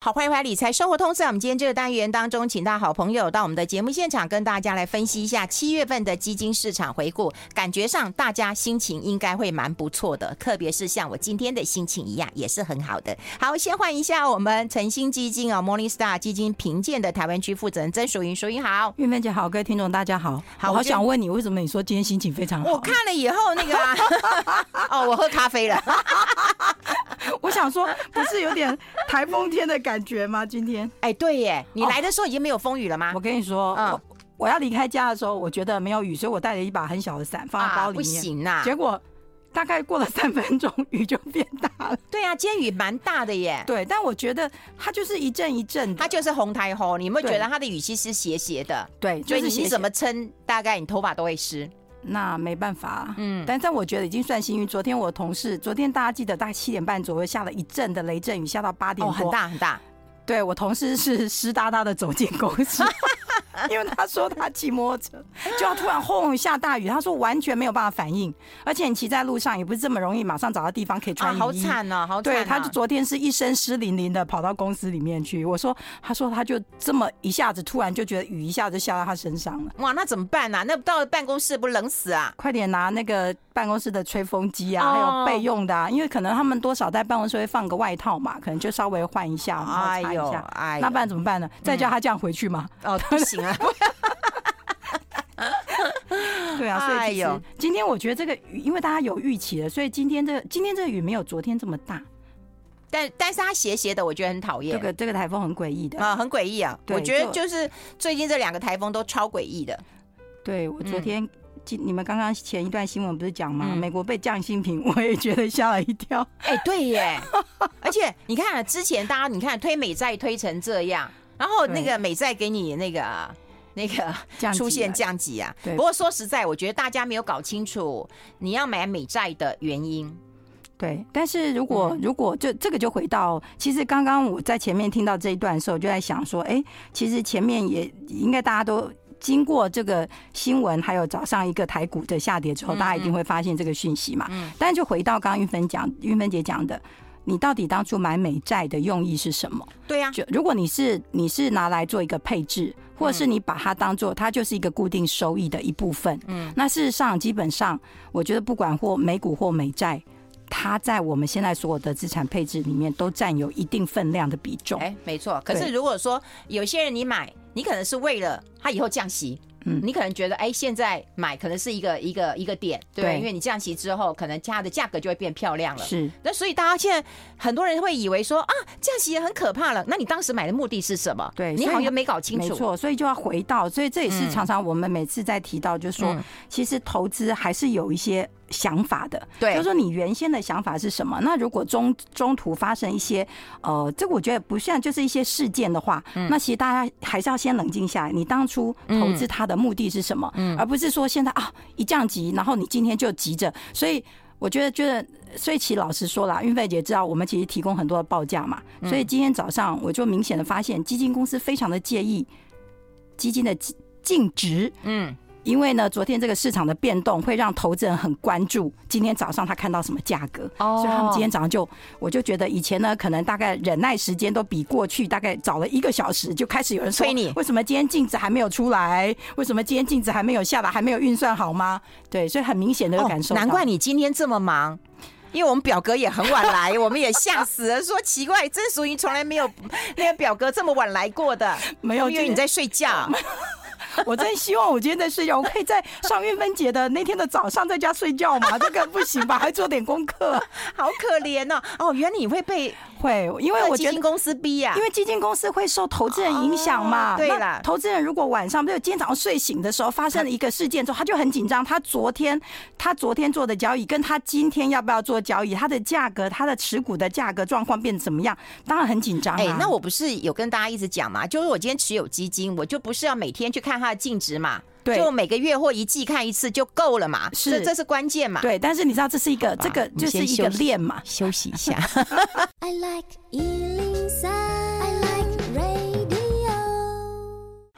好，欢迎回来理财生活通。在我们今天这个单元当中，请到好朋友到我们的节目现场，跟大家来分析一下七月份的基金市场回顾。感觉上大家心情应该会蛮不错的，特别是像我今天的心情一样，也是很好的。好，先欢迎一下我们晨星基金哦，Morningstar 基金评鉴的台湾区负责人曾淑云，淑云好，玉芬姐好，各位听众大家好。好，我好想问你，为什么你说今天心情非常好？我看了以后那个、啊，哦，我喝咖啡了。我想说，不是有点台风天的感觉吗？今天。哎，对耶！你来的时候已经没有风雨了吗？我跟你说，嗯、我我要离开家的时候，我觉得没有雨，所以我带了一把很小的伞放在包里面。啊、不行啊！结果大概过了三分钟，雨就变大了。对啊，今天雨蛮大的耶。对，但我觉得它就是一阵一阵，它就是红台红。你有没有觉得它的雨其实斜斜的？对，就是你怎么撑，大概你头发都会湿。那没办法，嗯，但但我觉得已经算幸运。昨天我同事，昨天大家记得大概七点半左右下了一阵的雷阵雨，下到八点多，哦，很大很大。对，我同事是湿哒哒的走进公司。因为他说他骑摩托车就要突然轰下大雨，他说完全没有办法反应，而且你骑在路上也不是这么容易马上找到地方可以穿雨衣。好惨啊，好惨！对，他就昨天是一身湿淋淋的跑到公司里面去。我说，他说他就这么一下子突然就觉得雨一下子下到他身上了。哇，那怎么办呢？那到了办公室不冷死啊？快点拿那个办公室的吹风机啊，还有备用的啊，因为可能他们多少在办公室会放个外套嘛，可能就稍微换一下，然后擦一下。哎，那不然怎么办呢？再叫他这样回去吗？哦，不行啊。对啊，所以其实今天我觉得这个雨，因为大家有预期了，所以今天这个、今天这个雨没有昨天这么大，但但是它斜斜的，我觉得很讨厌。这个这个台风很诡异的啊，很诡异啊！我觉得就是最近这两个台风都超诡异的。对，我昨天今你们刚刚前一段新闻不是讲吗？美国被降薪评，我也觉得吓了一跳。哎，对耶！而且你看之前大家你看推美债推成这样，然后那个美债给你那个。那个出现降级啊，不过说实在，我觉得大家没有搞清楚你要买美债的原因。对，但是如果如果就这个就回到，其实刚刚我在前面听到这一段的时候，我就在想说，哎，其实前面也应该大家都经过这个新闻，还有早上一个台股的下跌之后，大家一定会发现这个讯息嘛。嗯。但是就回到刚刚韵芬讲，韵芬姐讲的。你到底当初买美债的用意是什么？对呀，就如果你是你是拿来做一个配置，或者是你把它当做它就是一个固定收益的一部分，嗯，那事实上基本上，我觉得不管或美股或美债，它在我们现在所有的资产配置里面都占有一定分量的比重。哎，没错。可是如果说有些人你买，你可能是为了它以后降息。嗯，你可能觉得，哎，现在买可能是一个一个一个点，对，对，因为你降息之后，可能它的价格就会变漂亮了。是，那所以大家现在很多人会以为说啊，降息也很可怕了。那你当时买的目的是什么？对，你好像没搞清楚。没错，所以就要回到，所以这也是常常我们每次在提到，就是说，嗯、其实投资还是有一些。想法的，对，就是说你原先的想法是什么？那如果中中途发生一些，呃，这个我觉得不像就是一些事件的话，嗯，那其实大家还是要先冷静下来。你当初投资它的目的是什么？嗯，而不是说现在啊一降级，然后你今天就急着。所以我觉得，觉得，所以其实老实说了，运费姐知道我们其实提供很多的报价嘛，所以今天早上我就明显的发现，基金公司非常的介意基金的净值，嗯。因为呢，昨天这个市场的变动会让投资人很关注。今天早上他看到什么价格，oh. 所以他们今天早上就，我就觉得以前呢，可能大概忍耐时间都比过去大概早了一个小时，就开始有人说催你，为什么今天镜子还没有出来？为什么今天镜子还没有下来？还没有运算好吗？对，所以很明显的感受。难怪你今天这么忙，因为我们表哥也很晚来，我们也吓死了，说奇怪，曾淑云从来没有那个表哥这么晚来过的，没有，因为你在睡觉。我真希望我今天在睡觉，我可以在上韵芬姐的那天的早上在家睡觉嘛？这个不行吧？还做点功课，好可怜哦！哦，原来你会被会，因为我觉得基金公司逼呀，因为基金公司会受投资人影响嘛。对了，投资人如果晚上，比如今天早上睡醒的时候发生了一个事件之后，他就很紧张。他昨天他昨天做的交易，跟他今天要不要做交易，他的价格，他的持股的价格状况变得怎么样？当然很紧张。哎，那我不是有跟大家一直讲嘛，就是我今天持有基金，我就不是要每天去看它的。净值嘛，对，就每个月或一季看一次就够了嘛，是，这是关键嘛。对，但是你知道这是一个，这个就是一个练嘛，休息一下。I like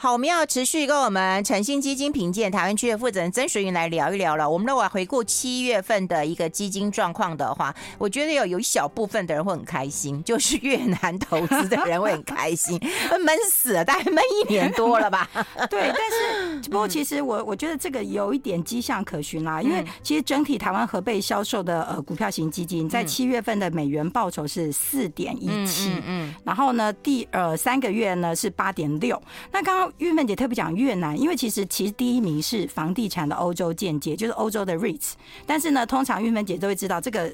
好，我们要持续跟我们诚信基金评鉴台湾区的负责人曾淑云来聊一聊了。我们如果回顾七月份的一个基金状况的话，我觉得有有一小部分的人会很开心，就是越南投资的人会很开心，闷死了，大概闷一年多了吧？对，但是不过其实我我觉得这个有一点迹象可循啦，因为其实整体台湾核备销售的呃股票型基金在七月份的美元报酬是四点一七，嗯，然后呢第呃三个月呢是八点六。那刚刚韵芬姐特别讲越南，因为其实其实第一名是房地产的欧洲间接，就是欧洲的 REITs，但是呢，通常玉芬姐都会知道这个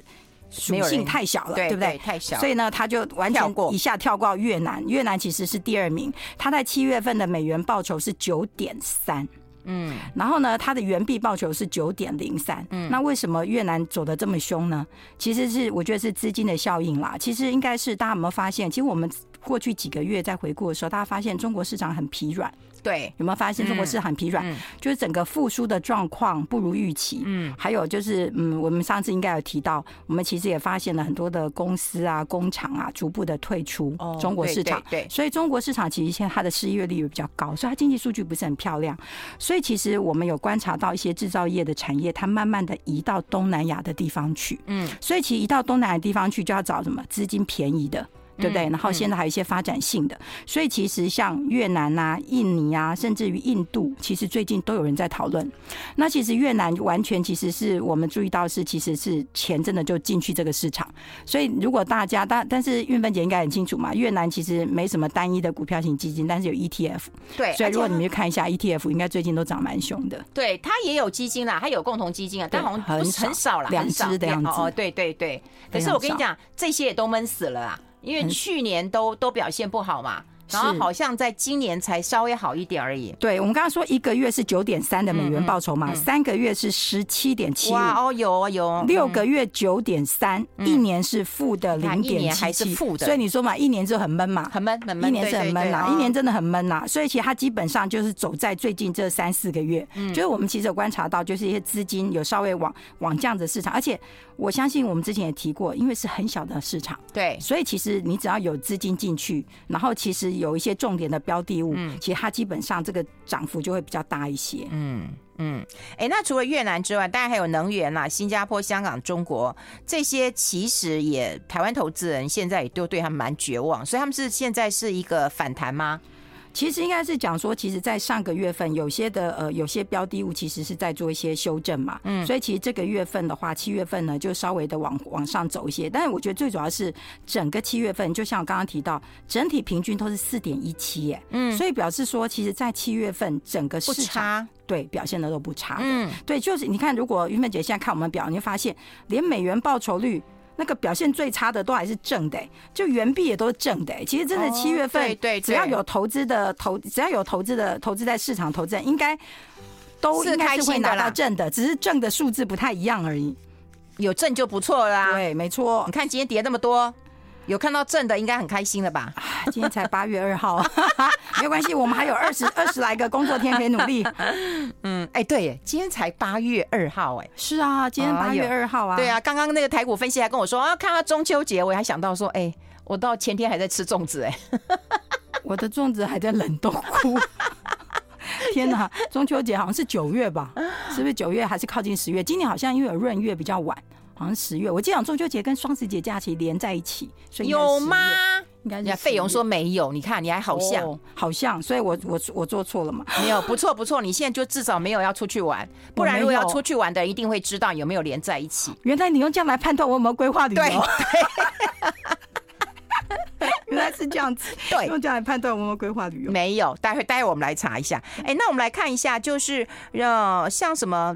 属性太小了，对不对？太小，所以呢，他就完全一下跳过越南。越南其实是第二名，他在七月份的美元报酬是九点三。嗯，然后呢，它的原币报酬是九点零三。嗯，那为什么越南走的这么凶呢？其实是我觉得是资金的效应啦。其实应该是大家有没有发现？其实我们过去几个月在回顾的时候，大家发现中国市场很疲软。对，有没有发现中国市场很疲软？就是整个复苏的状况不如预期。嗯，还有就是，嗯，我们上次应该有提到，我们其实也发现了很多的公司啊、工厂啊，逐步的退出中国市场。对，所以中国市场其实现在它的失业率也比较高，所以它经济数据不是很漂亮。所以其实我们有观察到一些制造业的产业，它慢慢的移到东南亚的地方去。嗯，所以其实移到东南亚的地方去，就要找什么资金便宜的。对不对？然后现在还有一些发展性的，所以其实像越南啊、印尼啊，甚至于印度，其实最近都有人在讨论。那其实越南完全其实是我们注意到是，其实是钱真的就进去这个市场。所以如果大家但但是运芬姐应该很清楚嘛，越南其实没什么单一的股票型基金，但是有 ETF。对，所以如果你们去看一下 ETF，应该最近都涨蛮凶的。对，它也有基金啦，它有共同基金啊，但好像很很少啦，两只的样子。哦，对对对。可是我跟你讲，这些也都闷死了啊。因为去年都都表现不好嘛。然后好像在今年才稍微好一点而已。对，我们刚刚说一个月是九点三的美元报酬嘛，三个月是十七点七。哇哦，有有。六个月九点三，一年是负的零点七七。所以你说嘛，一年就很闷嘛，很闷很闷。一年是很闷呐，一年真的很闷呐。所以其实它基本上就是走在最近这三四个月，嗯就是我们其实有观察到，就是一些资金有稍微往往这样子市场，而且我相信我们之前也提过，因为是很小的市场，对，所以其实你只要有资金进去，然后其实有一些重点的标的物，其实它基本上这个涨幅就会比较大一些。嗯嗯，哎，那除了越南之外，当然还有能源啦，新加坡、香港、中国这些，其实也台湾投资人现在也都对他们蛮绝望，所以他们是现在是一个反弹吗？其实应该是讲说，其实，在上个月份，有些的呃，有些标的物其实是在做一些修正嘛。嗯。所以其实这个月份的话，七月份呢，就稍微的往往上走一些。但是我觉得最主要是整个七月份，就像我刚刚提到，整体平均都是四点一七耶。嗯。所以表示说，其实，在七月份整个市场对表现的都不差。嗯。对，就是你看，如果云芬姐现在看我们表，你会发现，连美元报酬率。那个表现最差的都还是正的，就原币也都是正的。其实真的七月份，对，只要有投资的投，只要有投资的投资在市场投资，应该都应该是会拿到正的，只是正的数字不太一样而已。有正就不错啦。对，没错。你看今天跌那么多。有看到正的，应该很开心了吧？今天才八月二号，没有关系，我们还有二十二十来个工作天可以努力。嗯，哎，对，今天才八月二号，哎，是啊，今天八月二号啊。对啊，刚刚那个台股分析还跟我说啊，看到中秋节，我还想到说，哎，我到前天还在吃粽子，哎，我的粽子还在冷冻库。天哪，中秋节好像是九月吧？是不是九月还是靠近十月？今年好像因为有闰月比较晚。好像十月，我记得中秋节跟双十节假期连在一起，所以有吗？应该是费用说没有，你看你还好像、哦、好像，所以我我我做错了嘛？没有，不错不错，你现在就至少没有要出去玩，不然如果要出去玩的人一定会知道有没有连在一起。原来你用这样来判断我有没有规划旅游？对，原来是这样子，对，用这样来判断我有没有规划旅游？没有，待会待会我们来查一下。哎，那我们来看一下，就是呃，像什么？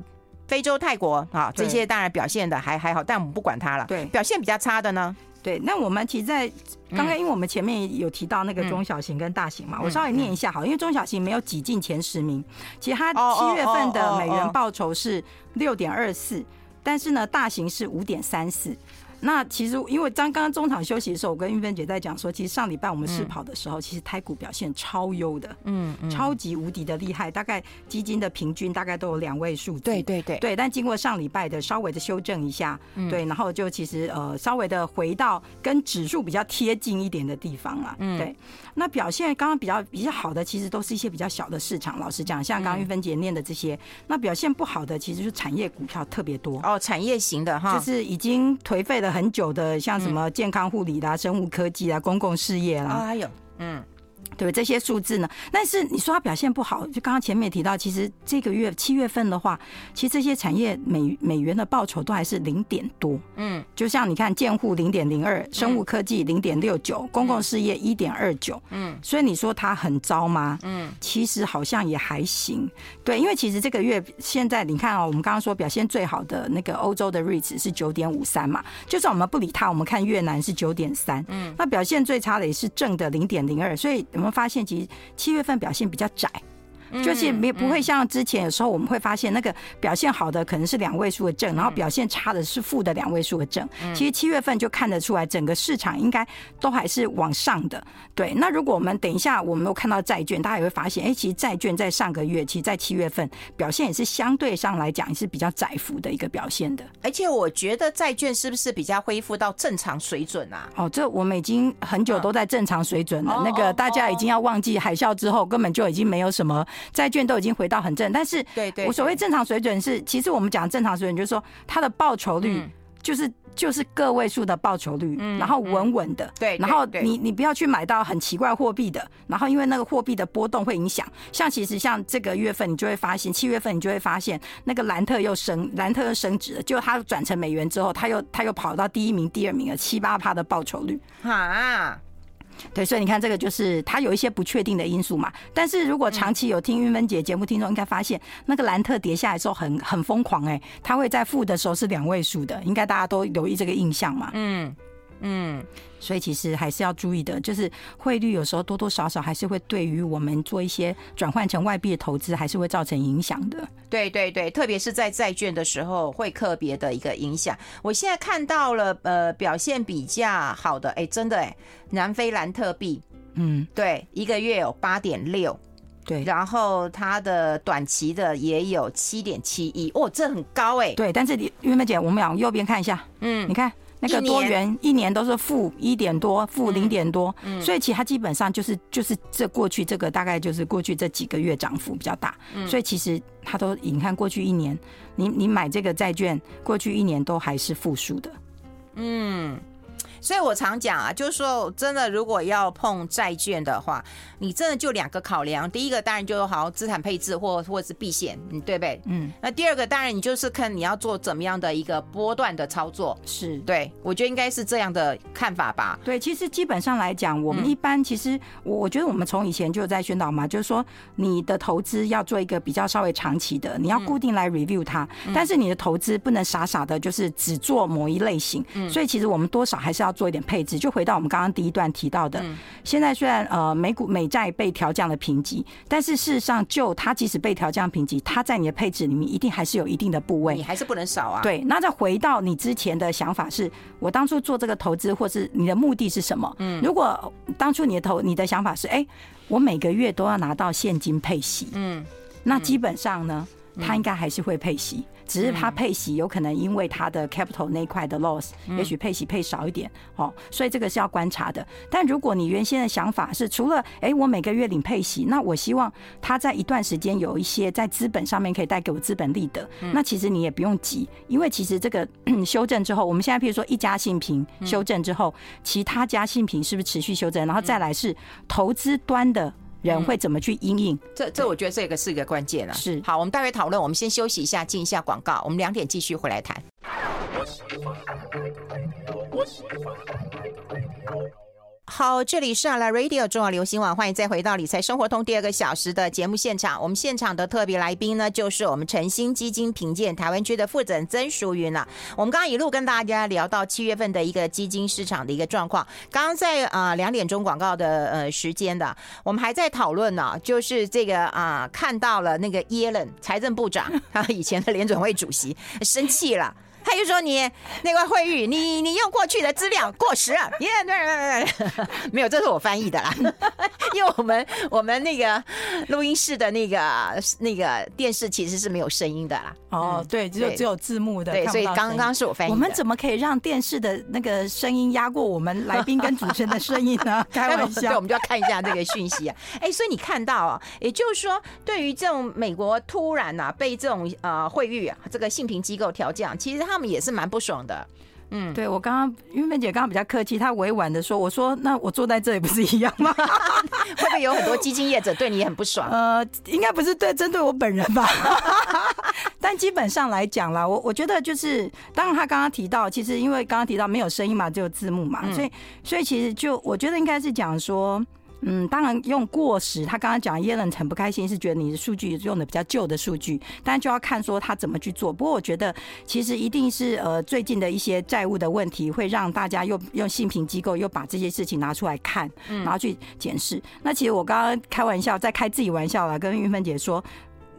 非洲、泰国啊，这些当然表现的还还好，但我们不管它了。对，表现比较差的呢？对，那我们其实在刚刚，因为我们前面有提到那个中小型跟大型嘛，我稍微念一下好，因为中小型没有挤进前十名。其实它七月份的美元报酬是六点二四，但是呢，大型是五点三四。那其实因为刚刚中场休息的时候，我跟玉芬姐在讲说，其实上礼拜我们试跑的时候，嗯、其实台股表现超优的，嗯，嗯超级无敌的厉害，大概基金的平均大概都有两位数字，对对对，对。但经过上礼拜的稍微的修正一下，嗯、对，然后就其实呃稍微的回到跟指数比较贴近一点的地方了，嗯，对。那表现刚刚比较比较好的，其实都是一些比较小的市场。老实讲，像刚刚玉芬姐念的这些，嗯、那表现不好的，其实是产业股票特别多哦，产业型的哈，就是已经颓废了很久的，像什么健康护理啦、生物科技啦、公共事业啦，还有，嗯。对这些数字呢，但是你说它表现不好，就刚刚前面也提到，其实这个月七月份的话，其实这些产业美美元的报酬都还是零点多，嗯，就像你看建户零点零二，生物科技零点六九，公共事业一点二九，嗯，所以你说它很糟吗？嗯，其实好像也还行，对，因为其实这个月现在你看哦，我们刚刚说表现最好的那个欧洲的 REITs 是九点五三嘛，就算我们不理它，我们看越南是九点三，嗯，那表现最差的也是正的零点零二，所以我们发现其实七月份表现比较窄。就是没不会像之前有时候我们会发现那个表现好的可能是两位数的正，然后表现差的是负的两位数的正。其实七月份就看得出来，整个市场应该都还是往上的。对，那如果我们等一下我们都看到债券，大家也会发现，哎，其实债券在上个月，其实在七月份表现也是相对上来讲也是比较窄幅的一个表现的。而且我觉得债券是不是比较恢复到正常水准啊？哦，这我们已经很久都在正常水准了。那个大家已经要忘记海啸之后，根本就已经没有什么。债券都已经回到很正，但是对对我所谓正常水准是，其实我们讲正常水准就是说它的报酬率就是就是个位数的报酬率，然后稳稳的，对，然后你你不要去买到很奇怪货币的，然后因为那个货币的波动会影响，像其实像这个月份你就会发现，七月份你就会发现那个兰特又升，兰特又升值了，就它转成美元之后，它又它又跑到第一名、第二名了，七八趴的报酬率。啊。对，所以你看，这个就是它有一些不确定的因素嘛。但是如果长期有听韵芬姐节目，听众应该发现，那个兰特跌下来之后很很疯狂哎，它会在负的时候是两位数的，应该大家都留意这个印象嘛。嗯。嗯，所以其实还是要注意的，就是汇率有时候多多少少还是会对于我们做一些转换成外币的投资，还是会造成影响的。对对对，特别是在债券的时候，会特别的一个影响。我现在看到了，呃，表现比较好的，哎，真的哎，南非兰特币，嗯，对，一个月有八点六，对，然后它的短期的也有七点七一，哦，这很高哎。对，但是你韵芬姐，我们往右边看一下，嗯，你看。那个多元一年都是负一点多，负零点多，所以其实它基本上就是就是这过去这个大概就是过去这几个月涨幅比较大，所以其实它都你看过去一年，你你买这个债券过去一年都还是负数的，嗯。所以我常讲啊，就是说，真的，如果要碰债券的话，你真的就两个考量。第一个当然就是好资产配置或或者是避险，嗯，对不对？嗯。那第二个当然你就是看你要做怎么样的一个波段的操作，是对。我觉得应该是这样的看法吧。对，其实基本上来讲，我们一般其实我我觉得我们从以前就在宣导嘛，就是说你的投资要做一个比较稍微长期的，你要固定来 review 它，但是你的投资不能傻傻的，就是只做某一类型。嗯。所以其实我们多少还是要。做一点配置，就回到我们刚刚第一段提到的。现在虽然呃美股美债被调降了评级，但是事实上就它即使被调降评级，它在你的配置里面一定还是有一定的部位，你还是不能少啊。对，那再回到你之前的想法是，我当初做这个投资，或是你的目的是什么？嗯，如果当初你的投你的想法是，哎，我每个月都要拿到现金配息，嗯，那基本上呢，它应该还是会配息。只是它配息有可能因为它的 capital 那块的 loss，也许配息配少一点哦，所以这个是要观察的。但如果你原先的想法是除了哎我每个月领配息，那我希望它在一段时间有一些在资本上面可以带给我资本利得，那其实你也不用急，因为其实这个 修正之后，我们现在譬如说一家信评修正之后，其他家信评是不是持续修正？然后再来是投资端的。人会怎么去应应？这这，我觉得这个是一个关键了。是，好，我们待会讨论。我们先休息一下，进一下广告。我们两点继续回来谈。好，这里是阿拉 Radio 中广流行网，欢迎再回到理财生活通第二个小时的节目现场。我们现场的特别来宾呢，就是我们晨星基金评鉴台湾区的负责人曾淑云了。我们刚刚一路跟大家聊到七月份的一个基金市场的一个状况。刚刚在啊两点钟广告的呃时间的，我们还在讨论呢，就是这个啊看到了那个耶伦财政部长，他以前的联准会主席生气了。他就说你那个惠誉，你你用过去的资料过时了，耶，对对对，没有，这是我翻译的啦，因为我们我们那个录音室的那个那个电视其实是没有声音的啦。哦，对，只有只有字幕的，对，所以刚刚是我翻译。我们怎么可以让电视的那个声音压过我们来宾跟主持人的声音呢？开玩笑，对，我们就要看一下这个讯息啊。哎，所以你看到啊，也就是说，对于这种美国突然呐被这种呃惠誉啊这个性评机构调降，其实他们也是蛮不爽的。嗯，对，我刚刚韵芬姐刚刚比较客气，她委婉的说：“我说那我坐在这里不是一样吗？会不会有很多基金业者对你很不爽？” 呃，应该不是对针对我本人吧？但基本上来讲啦，我我觉得就是，当然他刚刚提到，其实因为刚刚提到没有声音嘛，只有字幕嘛，所以所以其实就我觉得应该是讲说。嗯，当然用过时。他刚刚讲耶伦很不开心，是觉得你的数据用的比较旧的数据，但就要看说他怎么去做。不过我觉得其实一定是呃最近的一些债务的问题，会让大家又用信评机构又把这些事情拿出来看，然后去检视。那其实我刚刚开玩笑，在开自己玩笑了，跟玉芬姐说。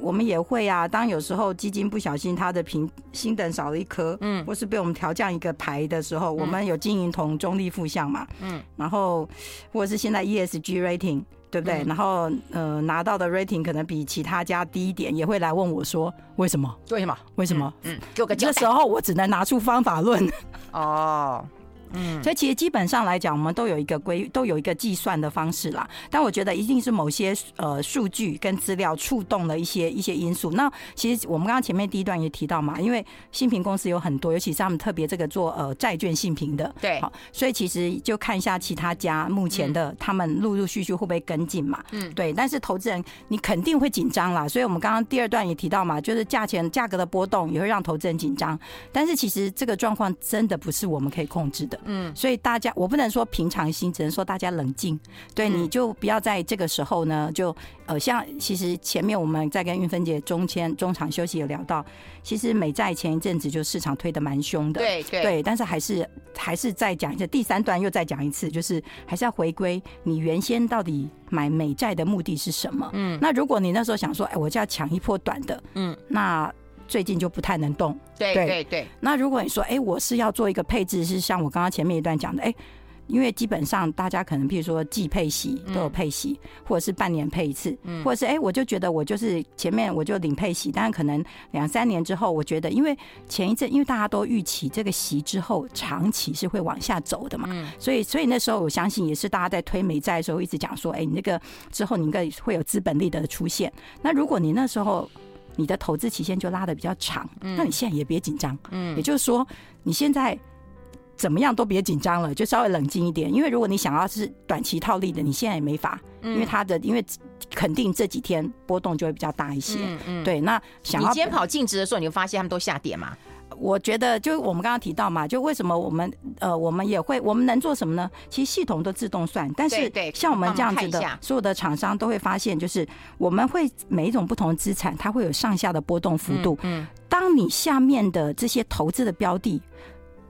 我们也会啊，当有时候基金不小心它的评星等少了一颗，嗯，或是被我们调降一个牌的时候，我们有经营同中立负向嘛，嗯，然后或者是现在 ESG rating 对不对？然后呃拿到的 rating 可能比其他家低一点，也会来问我说为什么？为什么？为什么？嗯，给我个。这时候我只能拿出方法论。哦。嗯，所以其实基本上来讲，我们都有一个规，都有一个计算的方式啦。但我觉得一定是某些呃数据跟资料触动了一些一些因素。那其实我们刚刚前面第一段也提到嘛，因为信评公司有很多，尤其是他们特别这个做呃债券信评的，对，好，所以其实就看一下其他家目前的他们陆陆续续会不会跟进嘛，嗯，对。但是投资人你肯定会紧张啦，所以我们刚刚第二段也提到嘛，就是价钱价格的波动也会让投资人紧张。但是其实这个状况真的不是我们可以控制的，嗯，所以大。家我不能说平常心，只能说大家冷静。对，你就不要在这个时候呢，就呃，像其实前面我们在跟运芬姐中间中场休息有聊到，其实美债前一阵子就市场推的蛮凶的，对对，对，但是还是还是再讲一下，第三段又再讲一次，就是还是要回归你原先到底买美债的目的是什么？嗯，那如果你那时候想说，哎，我就要抢一波短的，嗯，那。最近就不太能动，对对对。那如果你说，哎，我是要做一个配置，是像我刚刚前面一段讲的，哎，因为基本上大家可能，譬如说季配息都有配息，或者是半年配一次，或者是哎，我就觉得我就是前面我就领配息，但是可能两三年之后，我觉得因为前一阵因为大家都预期这个息之后长期是会往下走的嘛，所以所以那时候我相信也是大家在推美债的时候一直讲说，哎，你那个之后你应该会有资本利得的出现。那如果你那时候。你的投资期限就拉的比较长，那你现在也别紧张，嗯，也就是说你现在怎么样都别紧张了，就稍微冷静一点，因为如果你想要是短期套利的，你现在也没法，因为它的因为肯定这几天波动就会比较大一些，嗯嗯，对，那想要你今天跑净值的时候，你会发现他们都下跌嘛？我觉得，就我们刚刚提到嘛，就为什么我们呃，我们也会，我们能做什么呢？其实系统都自动算，但是像我们这样子的所有的厂商都会发现，就是我们会每一种不同的资产，它会有上下的波动幅度。嗯，当你下面的这些投资的标的。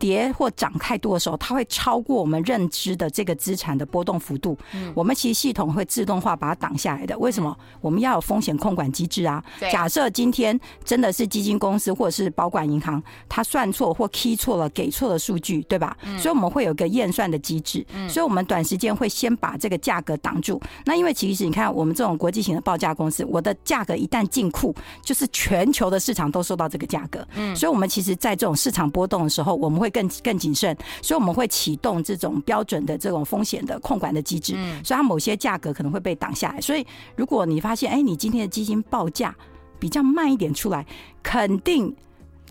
跌或涨太多的时候，它会超过我们认知的这个资产的波动幅度。嗯，我们其实系统会自动化把它挡下来的。为什么？我们要有风险控管机制啊。假设今天真的是基金公司或者是保管银行，它算错或 key 错了，给错了数据，对吧？所以我们会有个验算的机制。嗯所以我们短时间会先把这个价格挡住。那因为其实你看，我们这种国际型的报价公司，我的价格一旦进库，就是全球的市场都受到这个价格。嗯，所以我们其实在这种市场波动的时候，我们会。更更谨慎，所以我们会启动这种标准的这种风险的控管的机制，所以它某些价格可能会被挡下来。所以如果你发现，哎，你今天的基金报价比较慢一点出来，肯定。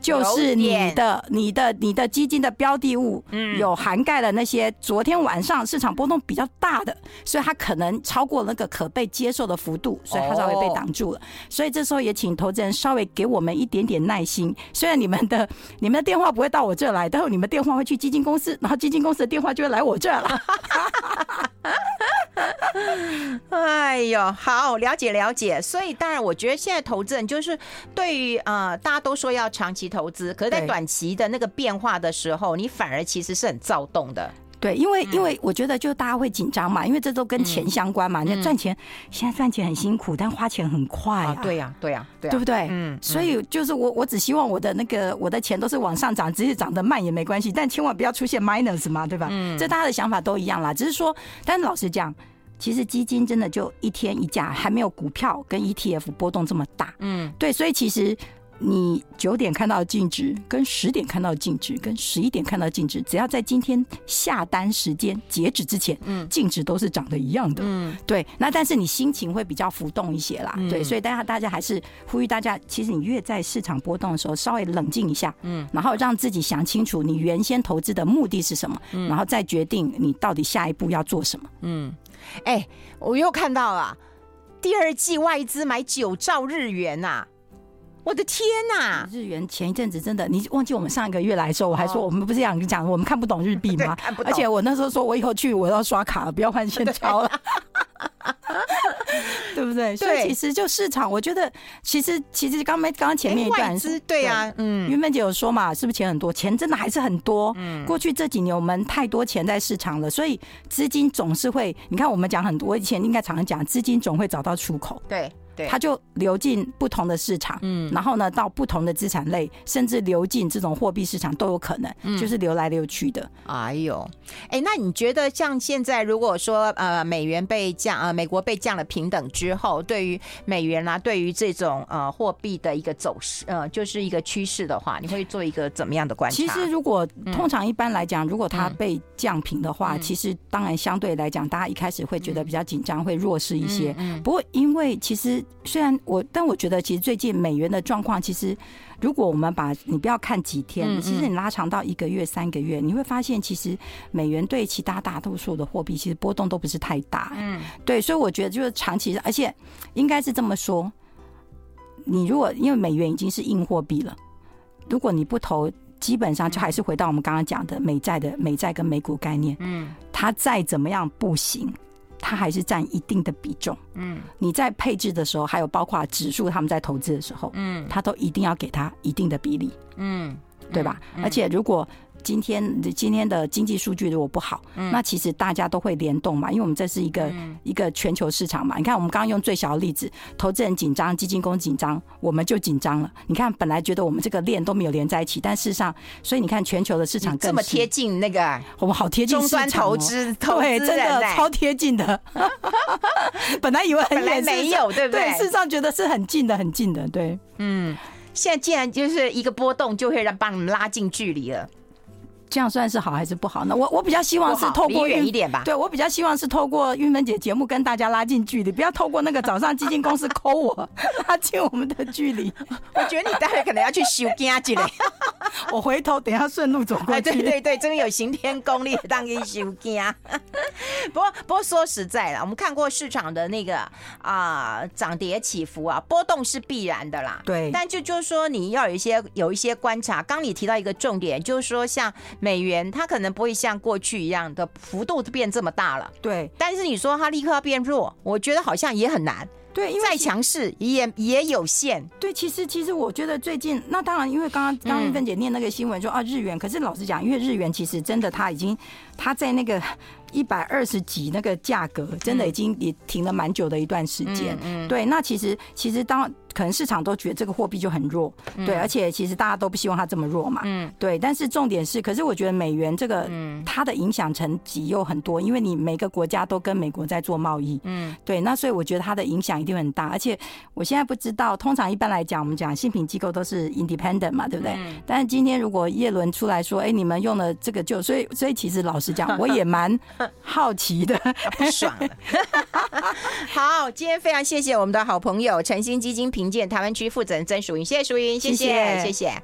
就是你的、你的、你的基金的标的物，嗯有涵盖了那些昨天晚上市场波动比较大的，所以它可能超过那个可被接受的幅度，所以它稍微被挡住了。所以这时候也请投资人稍微给我们一点点耐心。虽然你们的、你们的电话不会到我这来，但是你们电话会去基金公司，然后基金公司的电话就会来我这了。哎呦，好，了解了解。所以当然，我觉得现在投资人就是对于呃，大家都说要长期投资，可是在短期的那个变化的时候，你反而其实是很躁动的。对，因为因为我觉得就大家会紧张嘛，因为这都跟钱相关嘛。你赚钱现在赚钱很辛苦，但花钱很快啊。对呀，对呀，对不对？嗯。所以就是我我只希望我的那个我的钱都是往上涨，只是涨得慢也没关系，但千万不要出现 minus 嘛，对吧？嗯。这大家的想法都一样啦，只是说，但是老实讲，其实基金真的就一天一价，还没有股票跟 ETF 波动这么大。嗯。对，所以其实。你九点看到净值，跟十点看到净值，跟十一点看到净值，只要在今天下单时间截止之前，嗯，净值都是长得一样的，嗯，对。那但是你心情会比较浮动一些啦，对。所以大家大家还是呼吁大家，其实你越在市场波动的时候，稍微冷静一下，嗯，然后让自己想清楚你原先投资的目的是什么，嗯，然后再决定你到底下一步要做什么，嗯。哎，我又看到了第二季外资买九兆日元呐。我的天呐！日元前一阵子真的，你忘记我们上一个月来的时候，我还说我们不是讲讲我们看不懂日币吗？而且我那时候说我以后去我要刷卡了，不要换现钞了，对不对？所以其实就市场，我觉得其实其实刚没刚刚前面一段是，对呀，嗯，云芬姐有说嘛，是不是钱很多？钱真的还是很多。嗯，过去这几年我们太多钱在市场了，所以资金总是会，你看我们讲很多，我以前应该常常讲，资金总会找到出口。对。它就流进不同的市场，嗯，然后呢，到不同的资产类，甚至流进这种货币市场都有可能，嗯，就是流来流去的。哎呦，哎，那你觉得像现在如果说呃美元被降，呃美国被降了平等之后，对于美元啊，对于这种呃货币的一个走势，呃，就是一个趋势的话，你会做一个怎么样的观察？其实如果通常一般来讲，如果它被降平的话，其实当然相对来讲，大家一开始会觉得比较紧张，会弱势一些。不过因为其实。虽然我，但我觉得其实最近美元的状况，其实如果我们把你不要看几天，其实你拉长到一个月、三个月，你会发现其实美元对其他大多数的货币其实波动都不是太大。嗯，对，所以我觉得就是长期，而且应该是这么说，你如果因为美元已经是硬货币了，如果你不投，基本上就还是回到我们刚刚讲的美债的美债跟美股概念。嗯，它再怎么样不行。它还是占一定的比重，嗯，你在配置的时候，还有包括指数，他们在投资的时候，嗯，它都一定要给它一定的比例，嗯，对吧？而且如果今天今天的经济数据如果不好，嗯，那其实大家都会联动嘛，因为我们这是一个、嗯、一个全球市场嘛。你看，我们刚刚用最小的例子，投资人紧张，基金公司紧张，我们就紧张了。你看，本来觉得我们这个链都没有连在一起，但事实上，所以你看全球的市场更这么贴近那个，我们好贴近市场、喔、投资，对，真的超贴近的。本来以为很远，没有，对不对？对，事实上觉得是很近的，很近的，对。嗯，现在既然就是一个波动，就会让帮你们拉近距离了。这样算是好还是不好呢？我我比较希望是透过远一点吧。对，我比较希望是透过玉芬姐节目跟大家拉近距离，不要透过那个早上基金公司抠我 拉近我们的距离。我觉得你待会可能要去修家去嘞。我回头等一下顺路走过去。对对对，真的有行天宫你当一修家。不过不过说实在了，我们看过市场的那个啊涨跌起伏啊，波动是必然的啦。对。但就就是说你要有一些有一些观察。刚你提到一个重点，就是说像。美元它可能不会像过去一样的幅度变这么大了，对。但是你说它立刻要变弱，我觉得好像也很难，对。因为再强势也也有限，对。其实其实我觉得最近那当然，因为刚刚刚玉芬姐念那个新闻说啊日元，可是老实讲，因为日元其实真的它已经它在那个。一百二十几那个价格，真的已经也停了蛮久的一段时间。嗯，对。那其实其实当可能市场都觉得这个货币就很弱，对，而且其实大家都不希望它这么弱嘛。嗯，对。但是重点是，可是我觉得美元这个，它的影响层级又很多，因为你每个国家都跟美国在做贸易。嗯，对。那所以我觉得它的影响一定很大。而且我现在不知道，通常一般来讲，我们讲信评机构都是 independent 嘛，对不对？但是今天如果叶伦出来说，哎，你们用了这个就，所以所以其实老实讲，我也蛮。好奇的，不爽了。好，今天非常谢谢我们的好朋友晨星基金评鉴台湾区负责人曾淑云，谢谢淑云，谢谢，谢谢。